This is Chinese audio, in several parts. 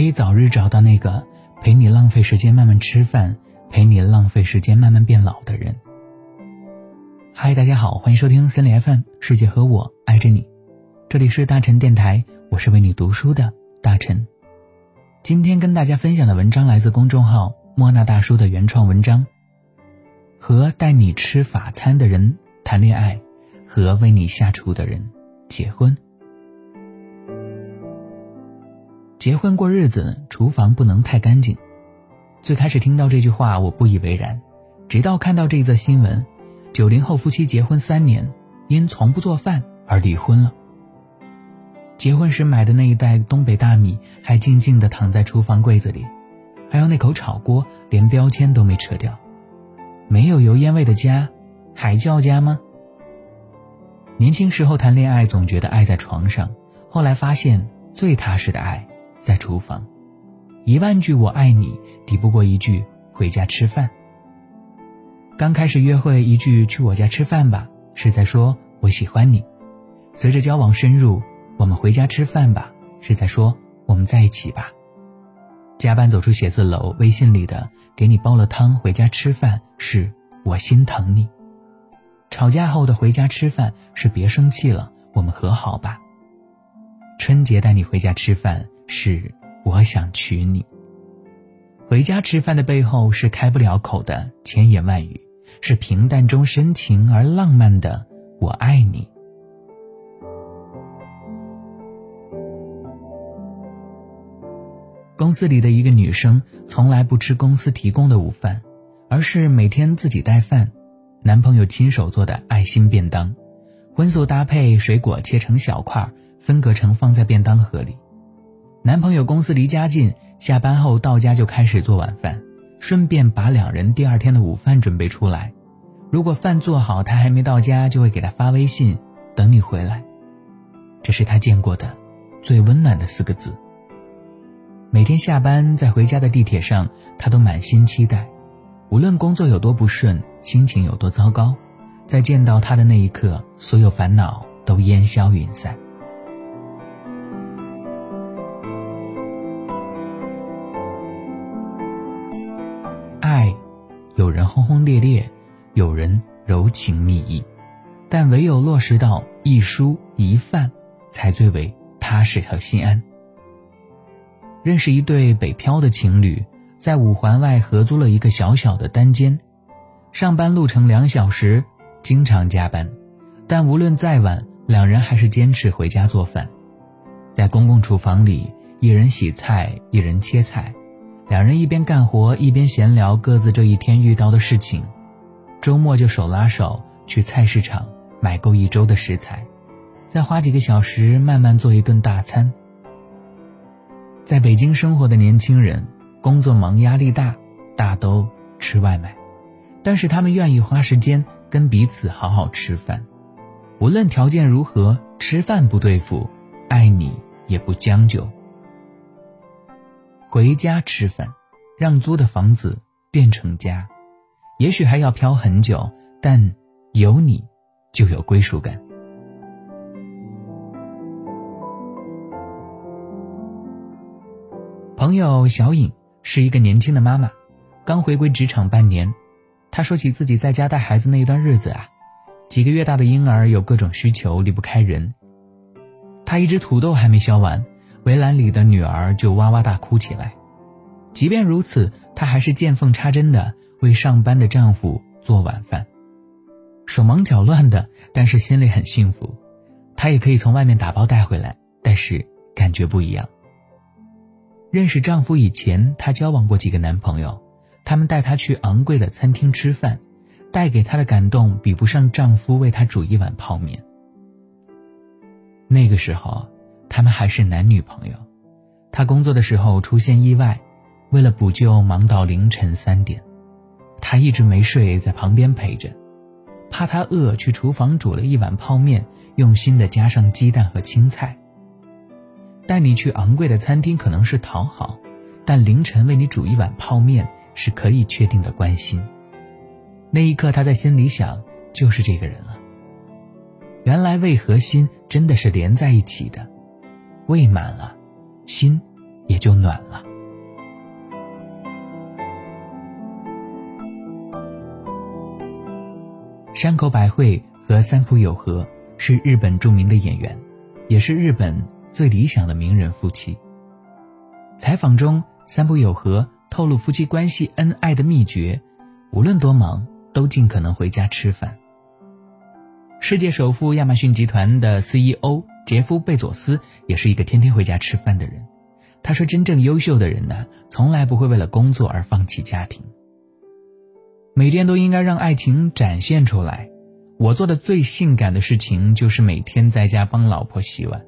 可以早日找到那个陪你浪费时间慢慢吃饭，陪你浪费时间慢慢变老的人。嗨，大家好，欢迎收听森林 FM，世界和我爱着你。这里是大陈电台，我是为你读书的大陈。今天跟大家分享的文章来自公众号莫那大叔的原创文章。和带你吃法餐的人谈恋爱，和为你下厨的人结婚。结婚过日子，厨房不能太干净。最开始听到这句话，我不以为然，直到看到这则新闻：九零后夫妻结婚三年，因从不做饭而离婚了。结婚时买的那一袋东北大米还静静地躺在厨房柜子里，还有那口炒锅连标签都没撤掉。没有油烟味的家，还叫家吗？年轻时候谈恋爱总觉得爱在床上，后来发现最踏实的爱在厨房。一万句我爱你抵不过一句回家吃饭。刚开始约会一句去我家吃饭吧，是在说我喜欢你。随着交往深入，我们回家吃饭吧，是在说我们在一起吧。加班走出写字楼，微信里的给你煲了汤，回家吃饭是我心疼你；吵架后的回家吃饭是别生气了，我们和好吧。春节带你回家吃饭是我想娶你。回家吃饭的背后是开不了口的千言万语，是平淡中深情而浪漫的我爱你。公司里的一个女生从来不吃公司提供的午饭，而是每天自己带饭。男朋友亲手做的爱心便当，荤素搭配，水果切成小块，分隔成放在便当盒里。男朋友公司离家近，下班后到家就开始做晚饭，顺便把两人第二天的午饭准备出来。如果饭做好，他还没到家，就会给他发微信：“等你回来。”这是他见过的最温暖的四个字。每天下班在回家的地铁上，他都满心期待。无论工作有多不顺，心情有多糟糕，在见到他的那一刻，所有烦恼都烟消云散。轰轰烈烈，有人柔情蜜意，但唯有落实到一蔬一饭，才最为踏实和心安。认识一对北漂的情侣，在五环外合租了一个小小的单间，上班路程两小时，经常加班，但无论再晚，两人还是坚持回家做饭。在公共厨房里，一人洗菜，一人切菜，两人一边干活一边闲聊各自这一天遇到的事情。周末就手拉手去菜市场买够一周的食材，再花几个小时慢慢做一顿大餐。在北京生活的年轻人，工作忙、压力大，大都吃外卖，但是他们愿意花时间跟彼此好好吃饭。无论条件如何，吃饭不对付，爱你也不将就。回家吃饭，让租的房子变成家。也许还要飘很久，但有你，就有归属感。朋友小颖是一个年轻的妈妈，刚回归职场半年。她说起自己在家带孩子那一段日子啊，几个月大的婴儿有各种需求，离不开人。她一只土豆还没削完，围栏里的女儿就哇哇大哭起来。即便如此，她还是见缝插针的为上班的丈夫做晚饭，手忙脚乱的，但是心里很幸福。她也可以从外面打包带回来，但是感觉不一样。认识丈夫以前，她交往过几个男朋友，他们带她去昂贵的餐厅吃饭，带给她的感动比不上丈夫为她煮一碗泡面。那个时候，他们还是男女朋友。他工作的时候出现意外，为了补救忙到凌晨三点，他一直没睡，在旁边陪着，怕他饿，去厨房煮了一碗泡面，用心的加上鸡蛋和青菜。带你去昂贵的餐厅可能是讨好，但凌晨为你煮一碗泡面是可以确定的关心。那一刻，他在心里想，就是这个人了。原来胃和心真的是连在一起的，胃满了，心也就暖了。山口百惠和三浦友和是日本著名的演员，也是日本最理想的名人夫妻。采访中，三浦友和透露夫妻关系恩爱的秘诀：无论多忙，都尽可能回家吃饭。世界首富亚马逊集团的 CEO 杰夫·贝佐斯也是一个天天回家吃饭的人。他说：“真正优秀的人呢，从来不会为了工作而放弃家庭。每天都应该让爱情展现出来。我做的最性感的事情就是每天在家帮老婆洗碗。”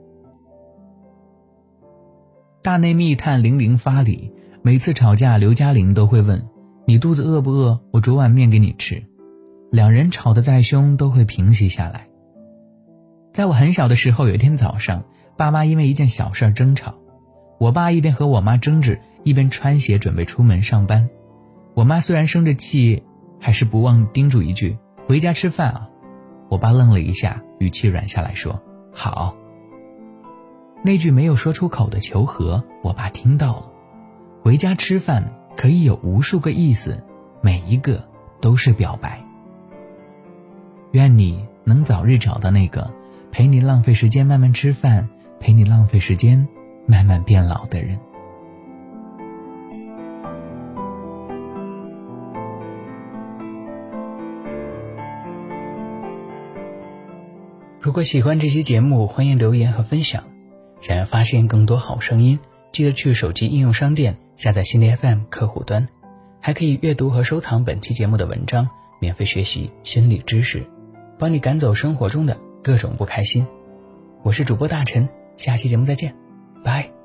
大内密探零零发里，每次吵架，刘嘉玲都会问：“你肚子饿不饿？我煮碗面给你吃。”两人吵得再凶都会平息下来。在我很小的时候，有一天早上，爸妈因为一件小事争吵，我爸一边和我妈争执，一边穿鞋准备出门上班。我妈虽然生着气，还是不忘叮嘱一句：“回家吃饭啊。”我爸愣了一下，语气软下来说：“好。”那句没有说出口的求和，我爸听到了。回家吃饭可以有无数个意思，每一个都是表白。愿你能早日找到那个陪你浪费时间慢慢吃饭，陪你浪费时间慢慢变老的人。如果喜欢这期节目，欢迎留言和分享。想要发现更多好声音，记得去手机应用商店下载心理 FM 客户端，还可以阅读和收藏本期节目的文章，免费学习心理知识。帮你赶走生活中的各种不开心，我是主播大陈，下期节目再见，拜。